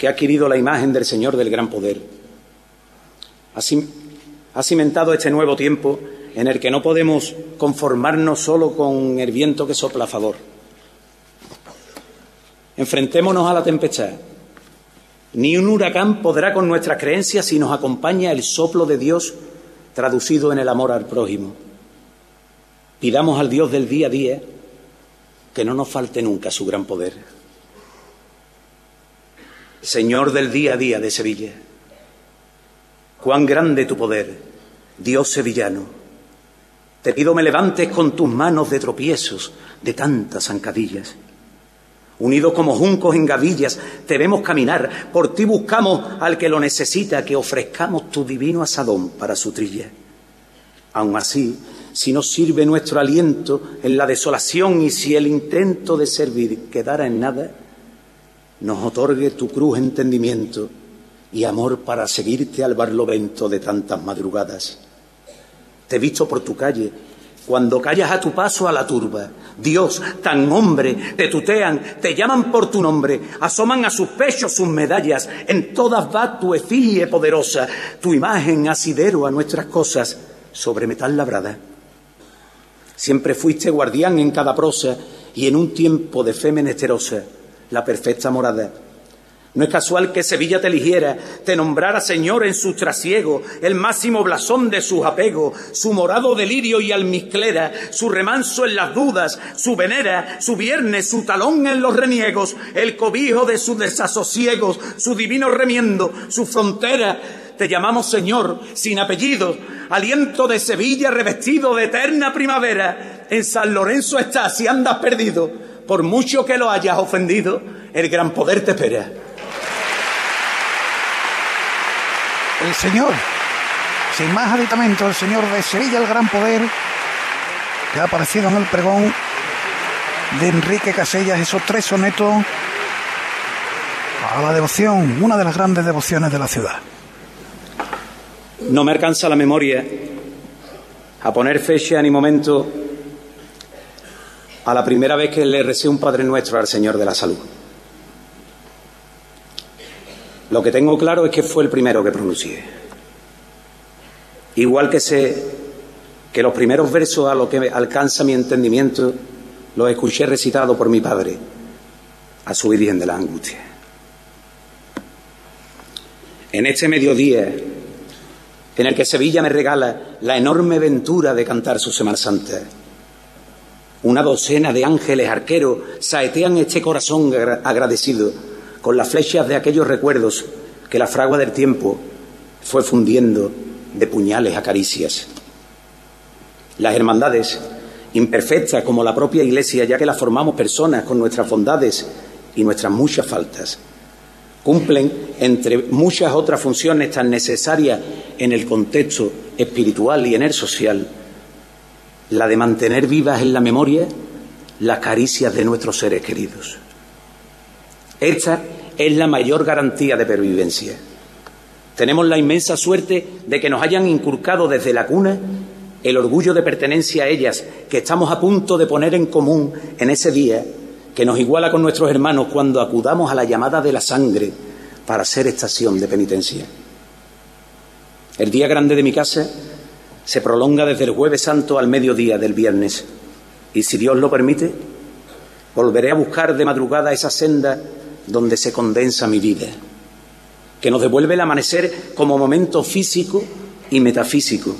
que ha adquirido la imagen del Señor del gran poder. Ha cimentado este nuevo tiempo en el que no podemos conformarnos solo con el viento que sopla a favor. Enfrentémonos a la tempestad. Ni un huracán podrá con nuestras creencias si nos acompaña el soplo de Dios traducido en el amor al prójimo. Pidamos al Dios del día a día que no nos falte nunca su gran poder. Señor del día a día de Sevilla, cuán grande tu poder, Dios sevillano. Te pido me levantes con tus manos de tropiezos, de tantas zancadillas. Unidos como juncos en gavillas, te vemos caminar, por ti buscamos al que lo necesita, que ofrezcamos tu divino asadón para su trilla. Aun así, si no sirve nuestro aliento en la desolación y si el intento de servir quedara en nada, nos otorgue tu cruz entendimiento y amor para seguirte al barlovento de tantas madrugadas. Te he visto por tu calle, cuando callas a tu paso a la turba. Dios, tan hombre, te tutean, te llaman por tu nombre, asoman a sus pechos sus medallas, en todas va tu efigie poderosa, tu imagen asidero a nuestras cosas, sobre metal labrada. Siempre fuiste guardián en cada prosa y en un tiempo de fe menesterosa, la perfecta morada. No es casual que Sevilla te eligiera, te nombrara Señor en su trasiego, el máximo blasón de sus apegos, su morado delirio y almizclera, su remanso en las dudas, su venera, su viernes, su talón en los reniegos, el cobijo de sus desasosiegos, su divino remiendo, su frontera, te llamamos Señor, sin apellido, aliento de Sevilla revestido de eterna primavera. En San Lorenzo estás si andas perdido, por mucho que lo hayas ofendido, el gran poder te espera. El Señor, sin más aditamento, el Señor de Sevilla, el gran poder, que ha aparecido en el pregón de Enrique Casellas, esos tres sonetos a la devoción, una de las grandes devociones de la ciudad. No me alcanza la memoria a poner fecha ni momento a la primera vez que le recé un Padre Nuestro al Señor de la Salud. Lo que tengo claro es que fue el primero que pronuncié. Igual que sé que los primeros versos a lo que alcanza mi entendimiento los escuché recitados por mi padre a su Virgen de la Angustia. En este mediodía en el que Sevilla me regala la enorme ventura de cantar su Semana Santa. Una docena de ángeles arqueros saetean este corazón agradecido con las flechas de aquellos recuerdos que la fragua del tiempo fue fundiendo de puñales a caricias. Las hermandades, imperfectas como la propia Iglesia, ya que las formamos personas con nuestras bondades y nuestras muchas faltas, cumplen, entre muchas otras funciones tan necesarias en el contexto espiritual y en el social, la de mantener vivas en la memoria las caricias de nuestros seres queridos. Esta es la mayor garantía de pervivencia. Tenemos la inmensa suerte de que nos hayan inculcado desde la cuna el orgullo de pertenencia a ellas, que estamos a punto de poner en común en ese día que nos iguala con nuestros hermanos cuando acudamos a la llamada de la sangre para ser estación de penitencia. El día grande de mi casa se prolonga desde el jueves santo al mediodía del viernes y si Dios lo permite, volveré a buscar de madrugada esa senda donde se condensa mi vida, que nos devuelve el amanecer como momento físico y metafísico.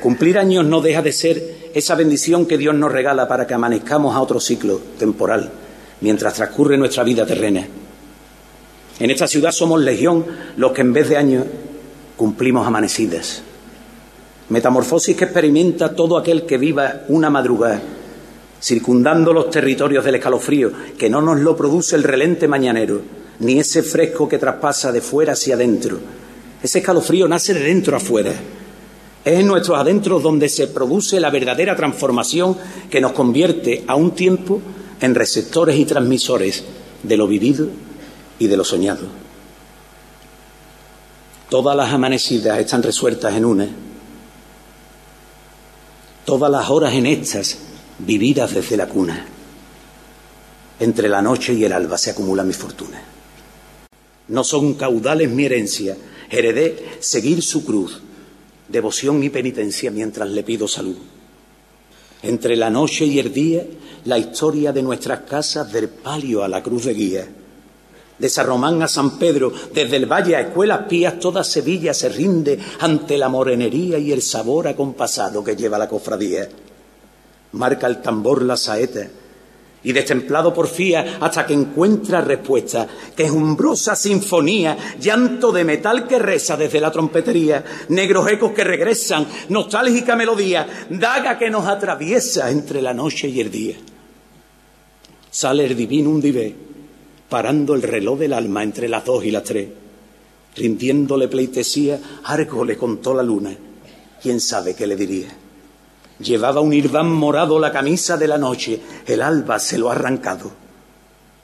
Cumplir años no deja de ser esa bendición que Dios nos regala para que amanezcamos a otro ciclo temporal, mientras transcurre nuestra vida terrena. En esta ciudad somos legión los que en vez de años cumplimos amanecidas. Metamorfosis que experimenta todo aquel que viva una madrugada circundando los territorios del escalofrío, que no nos lo produce el relente mañanero, ni ese fresco que traspasa de fuera hacia adentro. Ese escalofrío nace de dentro a fuera. Es en nuestros adentros donde se produce la verdadera transformación que nos convierte a un tiempo en receptores y transmisores de lo vivido y de lo soñado. Todas las amanecidas están resueltas en una. Todas las horas en estas vividas desde la cuna. Entre la noche y el alba se acumula mi fortuna. No son caudales mi herencia, heredé seguir su cruz, devoción y penitencia mientras le pido salud. Entre la noche y el día, la historia de nuestras casas del palio a la cruz de guía. De San Román a San Pedro, desde el valle a escuelas pías, toda Sevilla se rinde ante la morenería y el sabor acompasado que lleva la cofradía. Marca el tambor la saeta, y destemplado porfía hasta que encuentra respuesta, quejumbrosa sinfonía, llanto de metal que reza desde la trompetería, negros ecos que regresan, nostálgica melodía, daga que nos atraviesa entre la noche y el día. Sale el divino un divé, parando el reloj del alma entre las dos y las tres, rindiéndole pleitesía, algo le contó la luna, quién sabe qué le diría. Llevaba un irván morado la camisa de la noche, el alba se lo ha arrancado.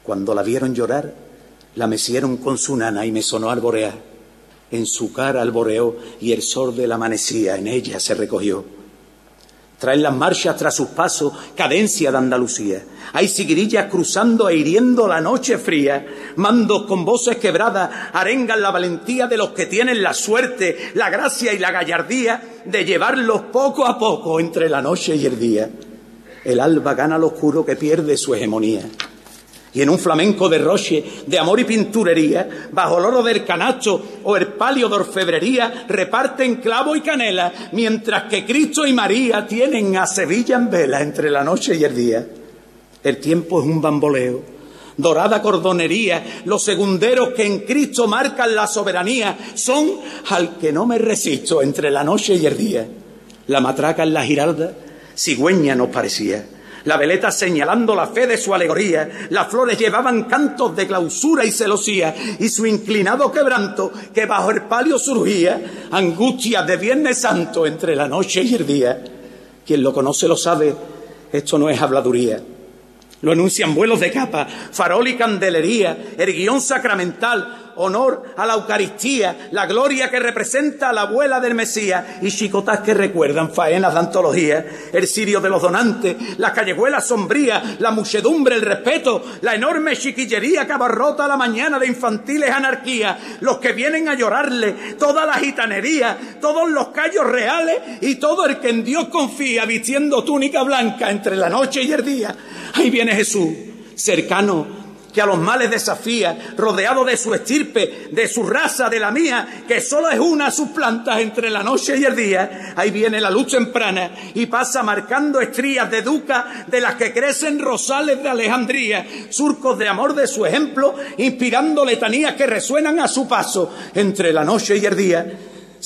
Cuando la vieron llorar, la mecieron con su nana y me sonó alborear. En su cara alboreó y el sol de amanecía en ella se recogió. Traen las marchas tras sus pasos, cadencia de Andalucía. Hay siguirillas cruzando e hiriendo la noche fría. Mandos con voces quebradas arengan la valentía de los que tienen la suerte, la gracia y la gallardía de llevarlos poco a poco entre la noche y el día. El alba gana lo oscuro que pierde su hegemonía y en un flamenco de roche, de amor y pinturería, bajo el oro del canasto o el palio de orfebrería, reparten clavo y canela, mientras que Cristo y María tienen a Sevilla en vela entre la noche y el día. El tiempo es un bamboleo, dorada cordonería, los segunderos que en Cristo marcan la soberanía son al que no me resisto entre la noche y el día. La matraca en la giralda, cigüeña nos parecía la veleta señalando la fe de su alegoría, las flores llevaban cantos de clausura y celosía, y su inclinado quebranto que bajo el palio surgía, angustia de Viernes Santo entre la noche y el día. Quien lo conoce lo sabe, esto no es habladuría. Lo anuncian vuelos de capa, farol y candelería, el guion sacramental, honor a la Eucaristía, la gloria que representa a la abuela del Mesías y chicotas que recuerdan faenas de antología, el sirio de los donantes, la callejuela sombría, la muchedumbre, el respeto, la enorme chiquillería que abarrota la mañana de infantiles anarquías, los que vienen a llorarle, toda la gitanería, todos los callos reales y todo el que en Dios confía vistiendo túnica blanca entre la noche y el día. Ahí viene Jesús, cercano que a los males desafía, rodeado de su estirpe, de su raza, de la mía, que solo es una sus plantas entre la noche y el día. Ahí viene la luz temprana y pasa marcando estrías de duca de las que crecen rosales de Alejandría, surcos de amor de su ejemplo, inspirando letanías que resuenan a su paso entre la noche y el día.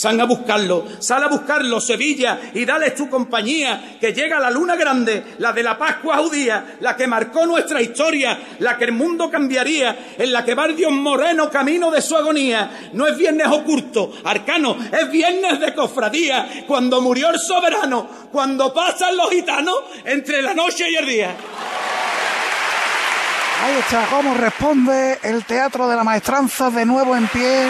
Sal a buscarlo, sal a buscarlo, Sevilla, y dale tu compañía, que llega la luna grande, la de la Pascua judía, la que marcó nuestra historia, la que el mundo cambiaría, en la que va Dios moreno camino de su agonía. No es viernes oculto, arcano, es viernes de cofradía, cuando murió el soberano, cuando pasan los gitanos entre la noche y el día. Ahí está cómo responde el Teatro de la Maestranza de nuevo en pie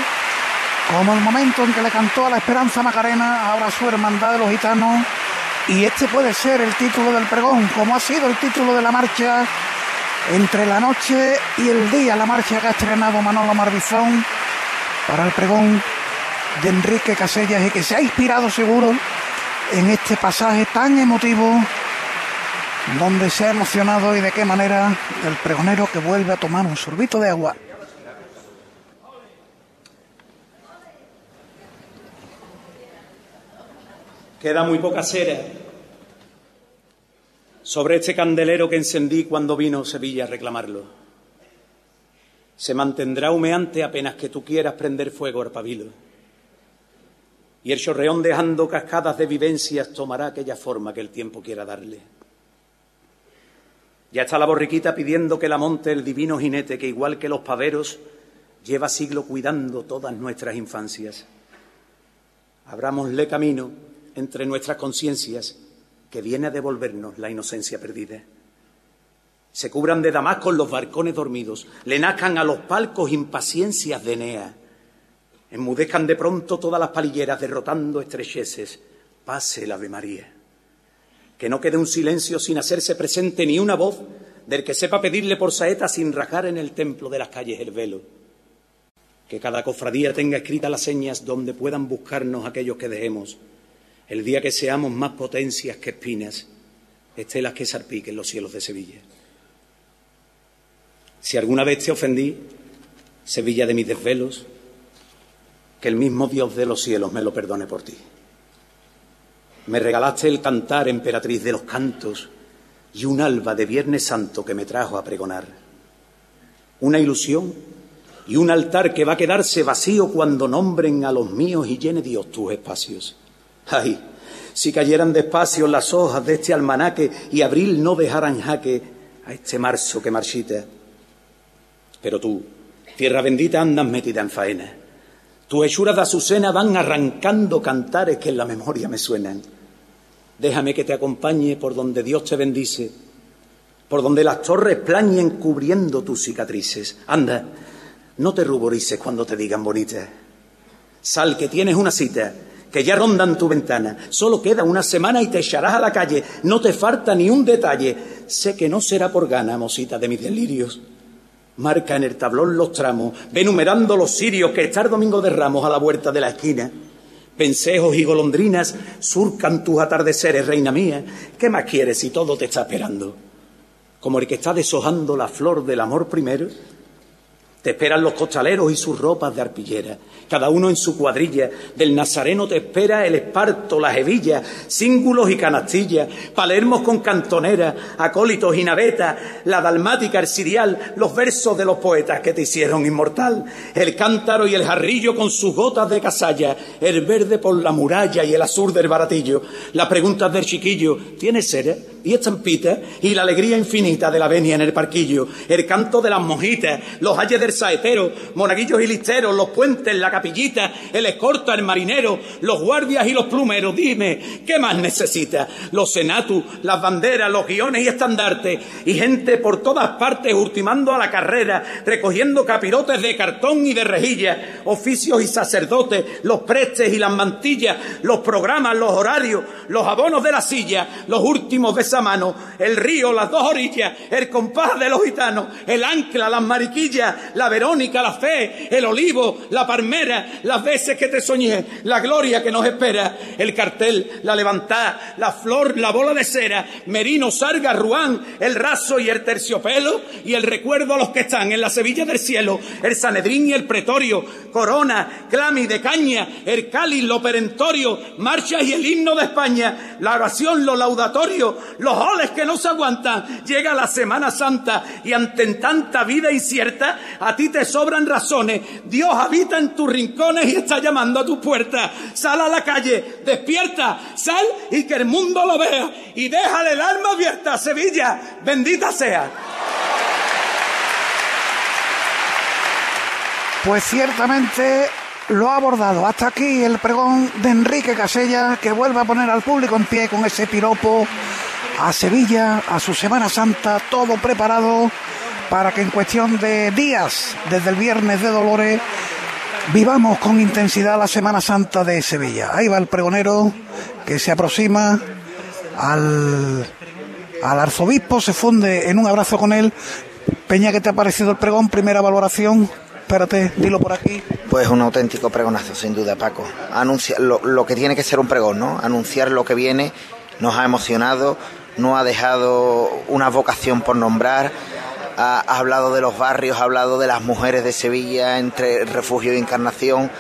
como el momento en que le cantó a la Esperanza Macarena, ahora su hermandad de los gitanos, y este puede ser el título del pregón, como ha sido el título de la marcha entre la noche y el día, la marcha que ha estrenado Manolo Marbizón para el pregón de Enrique Casellas y que se ha inspirado seguro en este pasaje tan emotivo donde se ha emocionado y de qué manera el pregonero que vuelve a tomar un sorbito de agua. Queda muy poca cera sobre este candelero que encendí cuando vino Sevilla a reclamarlo. Se mantendrá humeante apenas que tú quieras prender fuego al pabilo. Y el chorreón dejando cascadas de vivencias tomará aquella forma que el tiempo quiera darle. Ya está la borriquita pidiendo que la monte el divino jinete que igual que los paveros lleva siglo cuidando todas nuestras infancias. Abrámosle camino entre nuestras conciencias que viene a devolvernos la inocencia perdida. Se cubran de damasco los barcones dormidos, le nazcan a los palcos impaciencias de Enea, enmudezcan de pronto todas las palilleras derrotando estrecheces, pase el Ave María. Que no quede un silencio sin hacerse presente ni una voz del que sepa pedirle por saeta sin rajar en el templo de las calles el velo. Que cada cofradía tenga escritas las señas donde puedan buscarnos aquellos que dejemos. El día que seamos más potencias que espinas, estelas que sarpiquen los cielos de Sevilla. Si alguna vez te ofendí, Sevilla de mis desvelos, que el mismo Dios de los cielos me lo perdone por ti. Me regalaste el cantar, emperatriz de los cantos, y un alba de Viernes Santo que me trajo a pregonar. Una ilusión y un altar que va a quedarse vacío cuando nombren a los míos y llene Dios tus espacios. Ay, si cayeran despacio las hojas de este almanaque y abril no dejaran jaque a este marzo que marchita. Pero tú, tierra bendita, andas metida en faena. Tus hechuras de azucena van arrancando cantares que en la memoria me suenan. Déjame que te acompañe por donde Dios te bendice, por donde las torres plañen cubriendo tus cicatrices. Anda, no te ruborices cuando te digan bonita. Sal que tienes una cita, que ya rondan tu ventana. Solo queda una semana y te echarás a la calle. No te falta ni un detalle. Sé que no será por gana, mosita de mis delirios. Marca en el tablón los tramos, ve numerando los sirios que está domingo de ramos a la vuelta de la esquina. Pensejos y golondrinas surcan tus atardeceres, reina mía. ¿Qué más quieres si todo te está esperando? Como el que está deshojando la flor del amor primero, te esperan los costaleros y sus ropas de arpillera, cada uno en su cuadrilla. Del Nazareno te espera el esparto, las hebillas, cíngulos y canastillas, palermos con cantonera, acólitos y navetas, la dalmática, el sirial, los versos de los poetas que te hicieron inmortal, el cántaro y el jarrillo con sus gotas de casalla, el verde por la muralla y el azul del baratillo, las preguntas del chiquillo, ¿tienes cera y estampita? Y la alegría infinita de la venia en el parquillo, el canto de las mojitas, los ayes del saetero, monaguillos y listeros, los puentes, la capillita, el escorta, el marinero, los guardias y los plumeros. Dime, ¿qué más necesitas? Los senatus, las banderas, los guiones y estandartes, y gente por todas partes ultimando a la carrera, recogiendo capirotes de cartón y de rejilla, oficios y sacerdotes, los prestes y las mantillas, los programas, los horarios, los abonos de la silla, los últimos besamanos, el río, las dos orillas, el compás de los gitanos, el ancla, las mariquillas, la Verónica, la fe, el olivo, la palmera, las veces que te soñé, la gloria que nos espera, el cartel, la levantada, la flor, la bola de cera, Merino, Sarga, Ruán, el raso y el terciopelo, y el recuerdo a los que están en la Sevilla del cielo, el Sanedrín y el pretorio, corona, clami de caña, el cáliz, lo perentorio, marchas y el himno de España, la oración, lo laudatorio, los oles que no se aguantan, llega la Semana Santa y ante tanta vida incierta, a ti te sobran razones. Dios habita en tus rincones y está llamando a tu puerta. Sal a la calle, despierta, sal y que el mundo lo vea. Y déjale el alma abierta, Sevilla. Bendita sea. Pues ciertamente lo ha abordado. Hasta aquí el pregón de Enrique Casella, que vuelve a poner al público en pie con ese piropo a Sevilla, a su Semana Santa, todo preparado para que en cuestión de días, desde el viernes de Dolores, vivamos con intensidad la Semana Santa de Sevilla. Ahí va el pregonero que se aproxima al, al arzobispo, se funde en un abrazo con él. Peña, ¿qué te ha parecido el pregón? Primera valoración. Espérate, dilo por aquí. Pues un auténtico pregonazo, sin duda, Paco. Anuncia, lo, lo que tiene que ser un pregón, ¿no? Anunciar lo que viene nos ha emocionado, no ha dejado una vocación por nombrar. Ha, hablado de los barrios, ha hablado de las mujeres de Sevilla entre refugio y encarnación,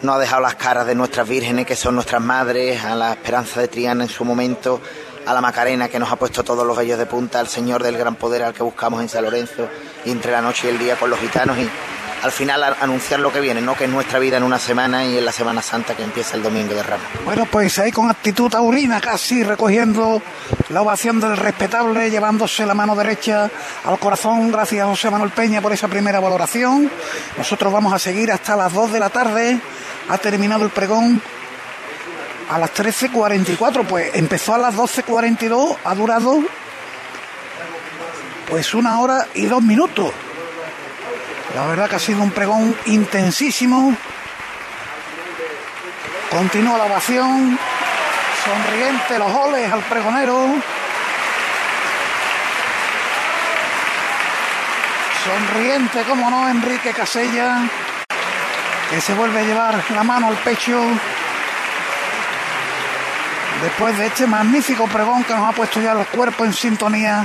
no ha dejado las caras de nuestras vírgenes, que son nuestras madres, a la Esperanza de Triana en su momento, a la Macarena, que nos ha puesto todos los vellos de punta, al Señor del Gran Poder al que buscamos en San Lorenzo, y entre la noche y el día con los gitanos, y al final anunciar lo que viene, ¿no? que es nuestra vida en una semana y en la Semana Santa que empieza el domingo de Ramos. Bueno, pues ahí con actitud taurina casi recogiendo la ovación del respetable, llevándose la mano derecha al corazón. Gracias a José Manuel Peña por esa primera valoración. Nosotros vamos a seguir hasta las 2 de la tarde. Ha terminado el pregón a las 13.44, pues empezó a las 12.42, ha durado pues una hora y dos minutos. La verdad que ha sido un pregón intensísimo. Continúa la ovación. Sonriente los oles al pregonero. Sonriente, como no, Enrique Casella. que se vuelve a llevar la mano al pecho después de este magnífico pregón que nos ha puesto ya el cuerpo en sintonía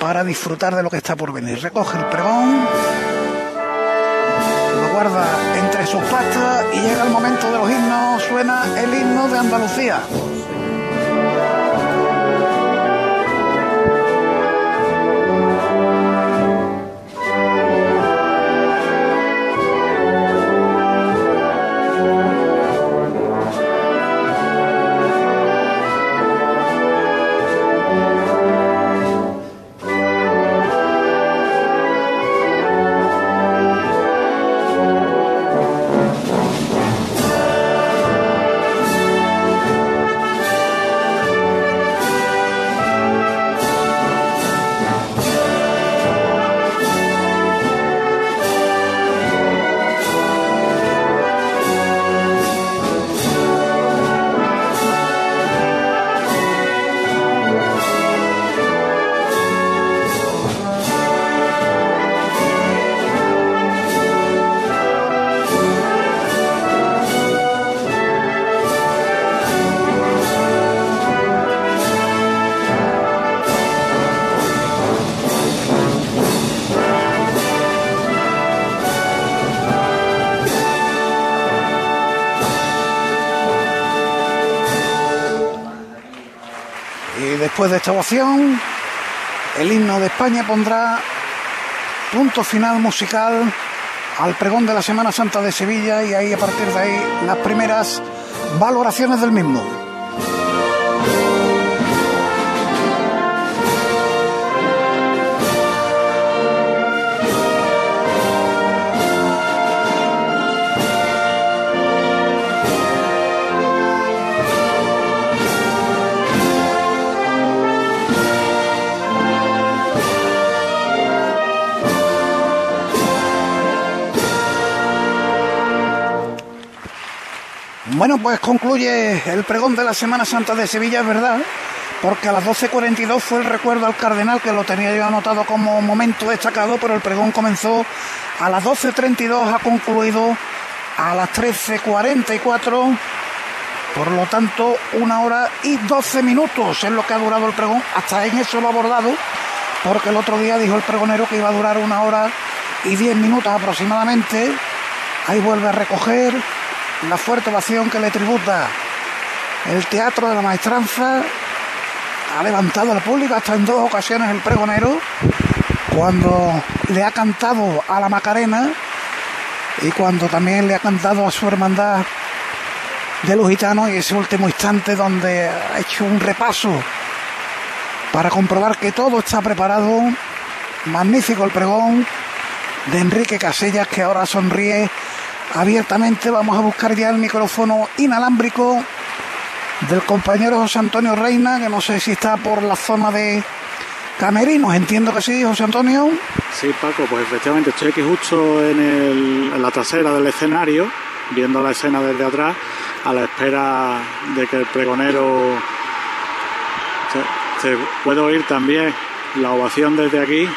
para disfrutar de lo que está por venir. Recoge el pregón, guarda entre sus patas y llega el momento de los himnos, suena el himno de Andalucía. Después de esta ovación, el himno de España pondrá punto final musical al pregón de la Semana Santa de Sevilla y ahí a partir de ahí las primeras valoraciones del mismo. Bueno, pues concluye el pregón de la Semana Santa de Sevilla, es verdad, porque a las 12.42 fue el recuerdo al cardenal, que lo tenía yo anotado como momento destacado, pero el pregón comenzó a las 12.32, ha concluido a las 13.44, por lo tanto, una hora y 12 minutos es lo que ha durado el pregón, hasta en eso lo ha abordado, porque el otro día dijo el pregonero que iba a durar una hora y 10 minutos aproximadamente, ahí vuelve a recoger la fuerte ovación que le tributa el Teatro de la Maestranza. Ha levantado al público hasta en dos ocasiones el pregonero cuando le ha cantado a la Macarena y cuando también le ha cantado a su hermandad de los gitanos y ese último instante donde ha hecho un repaso para comprobar que todo está preparado. Magnífico el pregón de Enrique Casellas que ahora sonríe abiertamente. Vamos a buscar ya el micrófono inalámbrico del compañero José Antonio Reina, que no sé si está por la zona de Camerinos. Entiendo que sí, José Antonio. Sí, Paco, pues efectivamente estoy aquí justo en, la trasera del escenario, viendo la escena desde atrás, a la espera de que el pregonero se, se puede oír también la ovación desde aquí.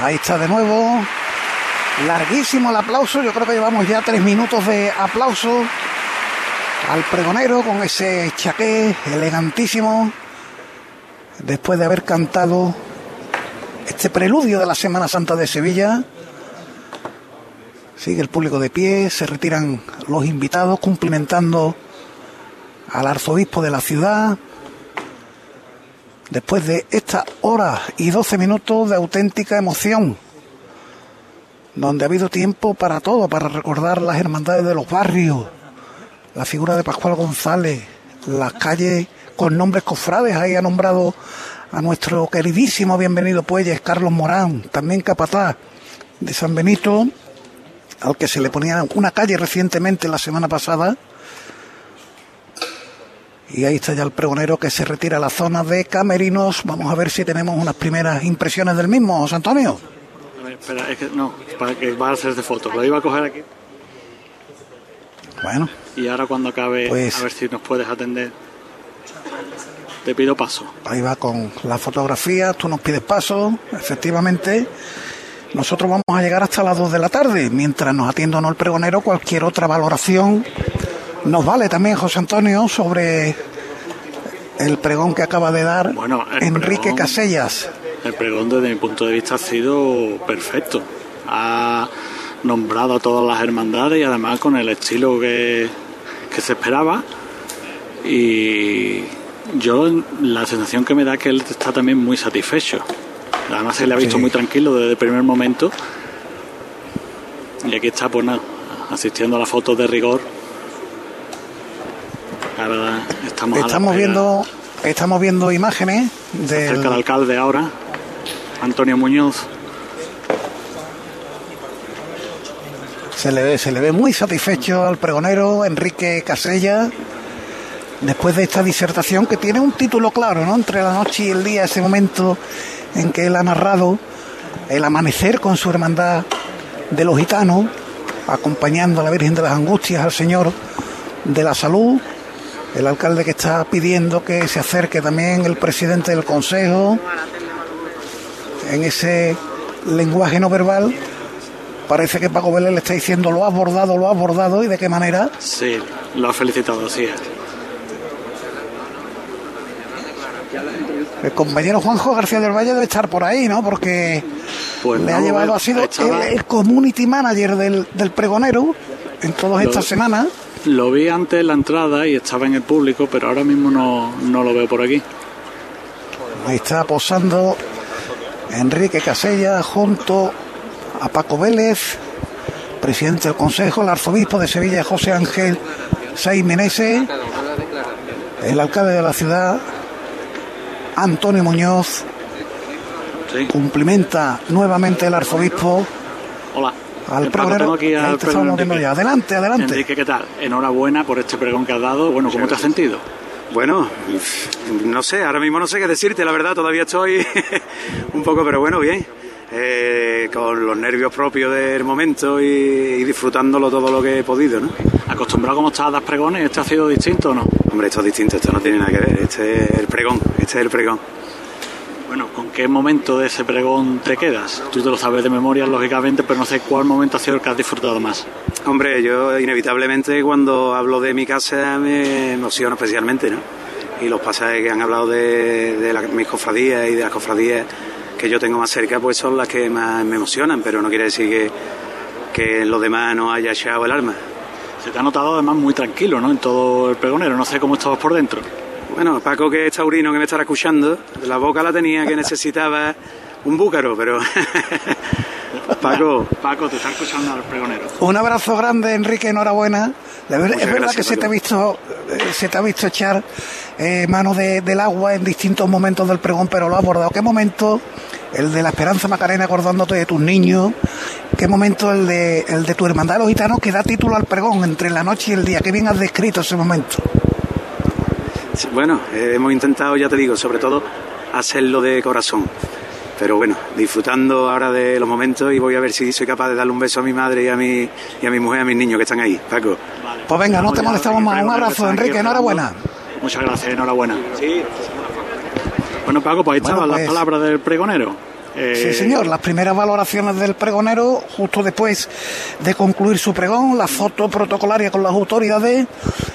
Ahí está de nuevo Larguísimo el aplauso, yo creo que llevamos ya tres minutos de aplauso al pregonero con ese chaqué elegantísimo, después de haber cantado este preludio de la Semana Santa de Sevilla. Sigue el público de pie, se retiran los invitados cumplimentando al arzobispo de la ciudad. Después de esta hora y doce minutos de auténtica emoción donde ha habido tiempo para todo, para recordar las hermandades de los barrios, la figura de Pascual González, las calles con nombres cofrades, ahí ha nombrado a nuestro queridísimo bienvenido Puelles, Carlos Morán, también capataz de San Benito, al que se le ponía una calle recientemente la semana pasada. Y ahí está ya el pregonero que se retira a la zona de Camerinos. Vamos a ver si tenemos unas primeras impresiones del mismo, José Antonio espera, es que no, para que va a hacer de foto. Lo iba a coger aquí. Bueno. Y ahora cuando acabe, pues, a ver si nos puedes atender. Te pido paso. Ahí va con la fotografía, tú nos pides paso, efectivamente. nosotros vamos a llegar hasta las 2 de la tarde. Mientras nos atienda no el pregonero, cualquier otra valoración nos vale también, José Antonio, sobre el pregón que acaba de dar Bueno, Enrique pregón- Casellas. El pregón desde mi punto de vista ha sido perfecto. Ha nombrado a todas las hermandades y además con el estilo que, que se esperaba. Y yo la sensación que me da es que él está también muy satisfecho. Además se le ha visto Sí. muy tranquilo desde el primer momento. Y aquí está pues nada, asistiendo a la foto de rigor. Ahora estamos, Estamos viendo, estamos viendo imágenes del, cerca del alcalde ahora, Antonio Muñoz. Se le, ve, se le ve muy satisfecho al pregonero Enrique Casella después de esta disertación que tiene un título claro, ¿no? Entre la noche y el día, ese momento en que él ha narrado el amanecer con su hermandad de los gitanos, acompañando a la Virgen de las Angustias, al Señor de la Salud, el alcalde que está pidiendo que se acerque también el presidente del Consejo, en ese lenguaje no verbal Parece que Paco Vélez le está diciendo lo has bordado, lo has bordado y de qué manera. Sí, lo ha felicitado, es. El compañero Juanjo García del Valle debe estar por ahí, ¿no? Porque Pues le no, ha llevado, ha sido estaba- el, el community manager del, del pregonero en todas estas semanas. Lo vi antes en la entrada y estaba en el público, pero ahora mismo no, no lo veo por aquí. Ahí está posando Enrique Casella junto a Paco Vélez, presidente del Consejo, el arzobispo de Sevilla, José Ángel Saiz Meneses, el alcalde de la ciudad, Antonio Muñoz, Sí. cumplimenta nuevamente el arzobispo Hola. al tengo aquí al. Adelante, adelante. Enrique, ¿qué tal? Enhorabuena por este pregón que has dado. Bueno, ¿cómo te has sentido? Bueno, no sé, ahora mismo no sé qué decirte, la verdad, todavía estoy un poco, pero bueno, bien. Eh, con los nervios propios del momento y, y disfrutándolo todo lo que he podido, ¿no? ¿Acostumbrado como estás a dar pregones? ¿Este ha sido distinto o no? Hombre, esto es distinto, esto no tiene nada que ver, este es el pregón, este es el pregón. Bueno, ¿con qué momento de ese pregón te quedas? Tú te lo sabes de memoria, lógicamente, pero no sé cuál momento ha sido el que has disfrutado más. Hombre, yo inevitablemente cuando hablo de mi casa me emociono especialmente, ¿no? Y los pasajes que han hablado de, de la- mis cofradías y de las cofradías que yo tengo más cerca, pues son las que más me emocionan, pero no quiere decir que, que en los demás no haya echado el alma. Se te ha notado además muy tranquilo, ¿no? En todo el pregonero. No sé cómo estabas por dentro. Bueno, Paco, que es taurino que me estará escuchando, la boca la tenía que necesitaba un búcaro, pero. Paco, Paco, te está escuchando al pregonero. Un abrazo grande, Enrique, enhorabuena. Ver- es verdad gracias, que se te, ha visto, eh, se te ha visto echar eh, mano de- del agua en distintos momentos del pregón, pero lo ha abordado. ¿Qué momento el de la Esperanza Macarena acordándote de tus niños? ¿Qué momento el de, el de tu hermandad de los gitanos que da título al pregón entre la noche y el día? Qué bien has descrito ese momento. Bueno, eh, hemos intentado, ya te digo, sobre todo hacerlo de corazón. Pero bueno, disfrutando ahora de los momentos y voy a ver si soy capaz de darle un beso a mi madre y a mi, y a mi mujer y a mis niños que están ahí. Paco. Pues venga, no te molestamos más. Un abrazo, Enrique, enhorabuena. Muchas gracias, enhorabuena. Bueno, Paco, pues ahí Bueno, estaban pues- las palabras del pregonero. Eh, Sí, señor, las primeras valoraciones del pregonero, justo después de concluir su pregón, la foto protocolaria con las autoridades,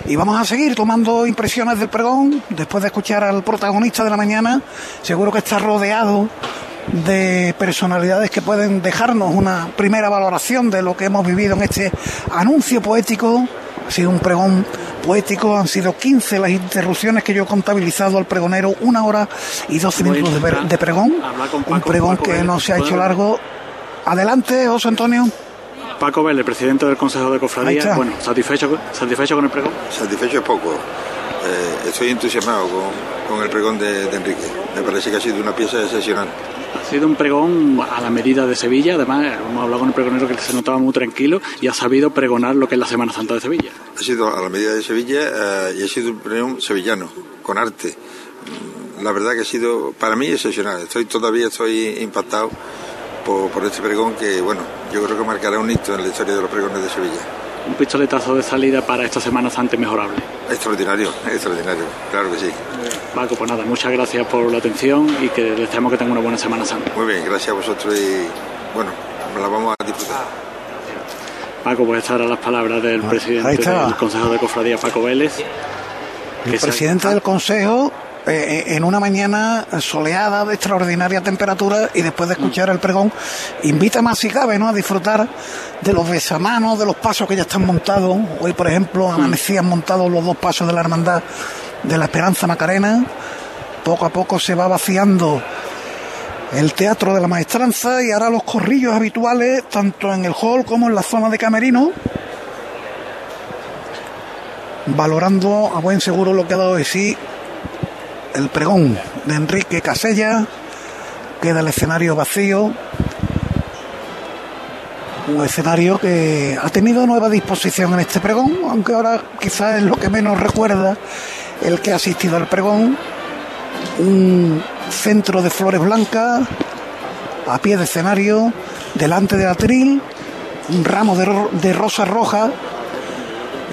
y vamos a seguir tomando impresiones del pregón, después de escuchar al protagonista de la mañana, seguro que está rodeado de personalidades que pueden dejarnos una primera valoración de lo que hemos vivido en este anuncio poético. Ha sido un pregón poético, han sido 15 las interrupciones que yo he contabilizado al pregonero, una hora y 12 Voy a minutos de, de pregón. Un pregón Paco que Vélez. no se ha hecho largo. Adelante, José Antonio. Paco Vélez, presidente del Consejo de Cofradía. Bueno, ¿satisfecho, con- ¿satisfecho con el pregón? Satisfecho es poco. Eh, estoy entusiasmado con, con el pregón de, de Enrique. Me parece que ha sido una pieza excepcional. Ha sido un pregón a la medida de Sevilla. Además, hemos hablado con el pregonero que se notaba muy tranquilo y ha sabido pregonar lo que es la Semana Santa de Sevilla. Ha sido a la medida de Sevilla eh, y ha sido un pregón sevillano, con arte. La verdad que ha sido para mí excepcional. Estoy todavía estoy impactado por, por este pregón que, bueno, yo creo que marcará un hito en la historia de los pregones de Sevilla. Un pistoletazo de salida para esta Semana Santa mejorable. Extraordinario, extraordinario, claro que sí. Paco, pues nada, muchas gracias por la atención y que deseamos que tenga una buena Semana Santa. Muy bien, gracias a vosotros y, bueno, la vamos a disfrutar. Paco, pues estas eran las palabras del presidente del Consejo de Cofradía, Paco Vélez. El presidente del Consejo eh, en una mañana soleada de extraordinaria temperatura y después de escuchar el pregón, invita más si cabe ¿no? a disfrutar de los besamanos, de los pasos que ya están montados. Hoy, por ejemplo, amanecían montados los dos pasos de la Hermandad de la Esperanza Macarena. Poco a poco se va vaciando el Teatro de la Maestranza y ahora los corrillos habituales, tanto en el hall como en la zona de camerino valorando a buen seguro lo que ha dado de sí el pregón de Enrique Casella, queda el escenario vacío, un escenario que ha tenido nueva disposición en este pregón, aunque ahora quizás es lo que menos recuerda el que ha asistido al pregón, un centro de flores blancas a pie de escenario, delante del atril, un ramo de, de rosas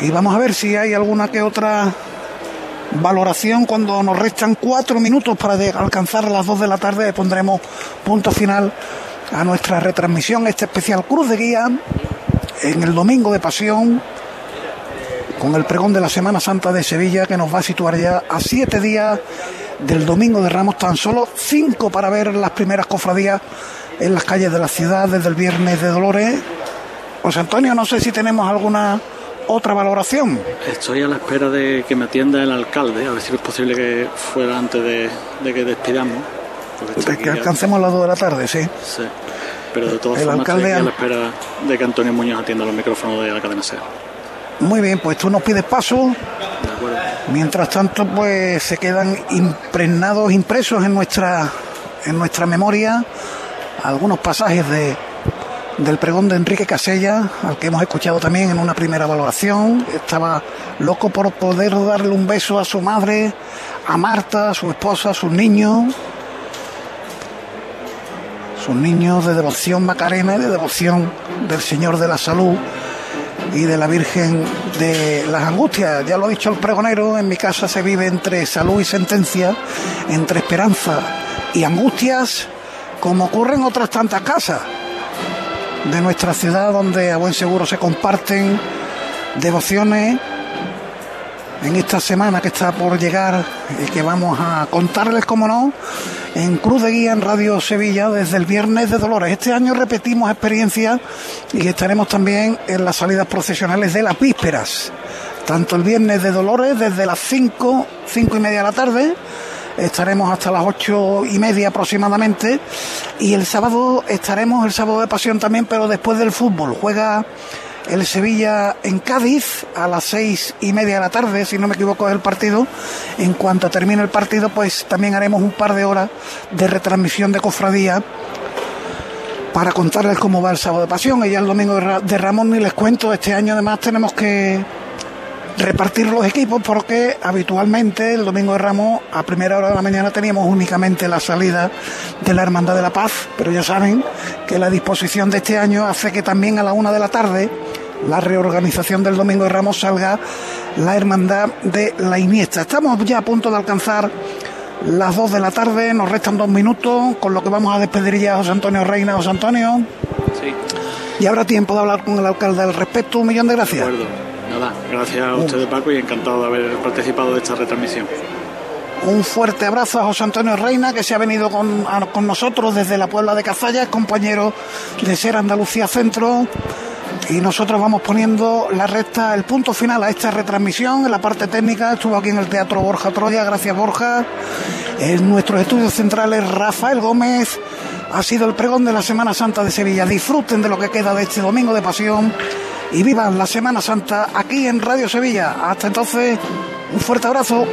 y vamos a ver si hay alguna que otra valoración cuando nos restan cuatro minutos para alcanzar las dos de la tarde. Pondremos punto final a nuestra retransmisión, este especial Cruz de Guía en el Domingo de Pasión con el pregón de la Semana Santa de Sevilla que nos va a situar ya a siete días del Domingo de Ramos, tan solo cinco para ver las primeras cofradías en las calles de la ciudad desde el Viernes de Dolores. José Antonio, no sé si tenemos alguna otra valoración. Estoy a la espera de que me atienda el alcalde, a ver si es posible que fuera antes de, que despidamos. De que alcancemos las 2 de la tarde, sí. Sí. Pero de todas formas estoy a la espera de que Antonio Muñoz atienda los micrófonos de la cadena SER. Muy bien, pues tú nos pides paso. Mientras tanto, pues se quedan impregnados, impresos en nuestra, en nuestra memoria algunos pasajes de del pregón de Enrique Casella, al que hemos escuchado también en una primera valoración. Estaba loco por poder darle un beso a su madre, a Marta, a su esposa, a sus niños. Sus niños de devoción macarena y de devoción del Señor de la Salud y de la Virgen de las Angustias. Ya lo ha dicho el pregonero, en mi casa se vive entre salud y sentencia, entre esperanza y angustias, como ocurre en otras tantas casas de nuestra ciudad donde a buen seguro se comparten devociones en esta semana que está por llegar y que vamos a contarles, como no, en Cruz de Guía en Radio Sevilla desde el Viernes de Dolores. Este año repetimos experiencia y estaremos también en las salidas procesionales de las vísperas, tanto el Viernes de Dolores desde las 5, 5 y media de la tarde, estaremos hasta las ocho y media aproximadamente. Y el sábado estaremos, el sábado de pasión también, pero después del fútbol. Juega el Sevilla en Cádiz a las seis y media de la tarde, si no me equivoco es el partido. En cuanto termine el partido, pues también haremos un par de horas de retransmisión de cofradía para contarles cómo va el sábado de pasión. Y ya el domingo de Ramón ni les cuento, este año además tenemos que repartir los equipos porque habitualmente el domingo de Ramos a primera hora de la mañana teníamos únicamente la salida de la Hermandad de la Paz, pero ya saben que la disposición de este año hace que también a la una de la tarde la reorganización del domingo de Ramos salga la Hermandad de la Iniesta. Estamos ya a punto de alcanzar las dos de la tarde, nos restan dos minutos, con lo que vamos a despedir ya a José Antonio Reina. José Antonio. Sí. Y habrá tiempo de hablar con el alcalde al respecto. Un millón de gracias. Nada, gracias a usted Paco y encantado de haber participado de esta retransmisión. Un fuerte abrazo a José Antonio Reina, que se ha venido con, con nosotros desde la Puebla de Cazalla, compañero de Ser Andalucía Centro. Y nosotros vamos poniendo la recta, el punto final a esta retransmisión. En la parte técnica estuvo aquí en el Teatro Borja Troya, gracias Borja. En nuestros estudios centrales, Rafael Gómez. Ha sido el pregón de la Semana Santa de Sevilla. Disfruten de lo que queda de este domingo de pasión y vivan la Semana Santa aquí en Radio Sevilla. Hasta entonces, un fuerte abrazo.